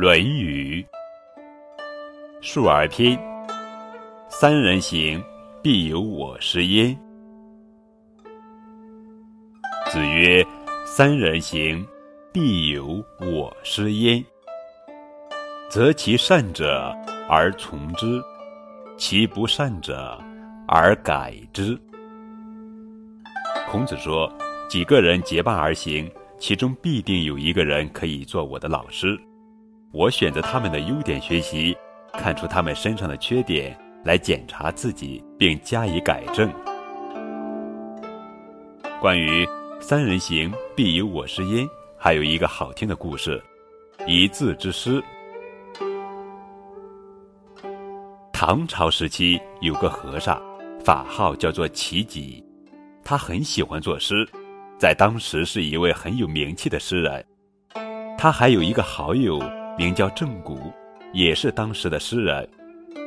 论语·述而篇：三人行，必有我师焉。子曰：“三人行，必有我师焉。择其善者而从之，其不善者而改之。”孔子说：“几个人结伴而行，其中必定有一个人可以做我的老师。我选择他们的优点学习，看出他们身上的缺点来检查自己，并加以改正。”关于。三人行，必有我师焉。还有一个好听的故事，一字之诗。唐朝时期有个和尚，法号叫做齐己，他很喜欢作诗，在当时是一位很有名气的诗人。他还有一个好友，名叫郑谷，也是当时的诗人。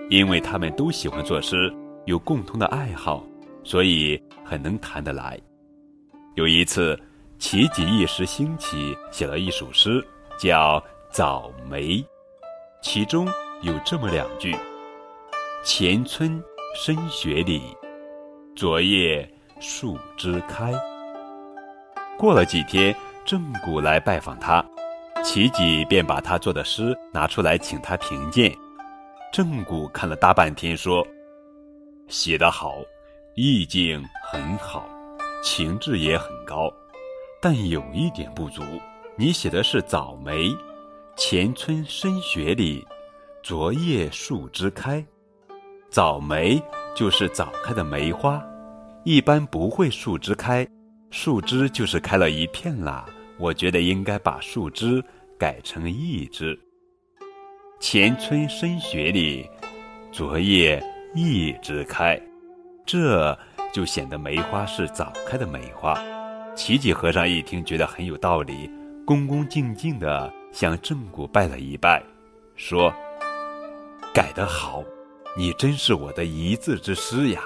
因为他们都喜欢作诗，有共同的爱好，所以很能谈得来。有一次，齐己一时兴起，写了一首诗，叫《早梅》，其中有这么两句：“前村深雪里，昨夜树枝开。”过了几天，郑谷来拜访他，齐己便把他做的诗拿出来请他评鉴。郑谷看了大半天，说：“写得好，意境很好。”情致也很高，但有一点不足。你写的是早梅，前村深雪里，昨夜树枝开。早梅就是早开的梅花，一般不会树枝开，树枝就是开了一片啦。我觉得应该把树枝改成一枝。前村深雪里，昨夜一枝开，这。就显得梅花是早开的梅花。齐己和尚一听，觉得很有道理，恭恭敬敬地向正骨拜了一拜，说：“改得好，你真是我的一字之师呀。”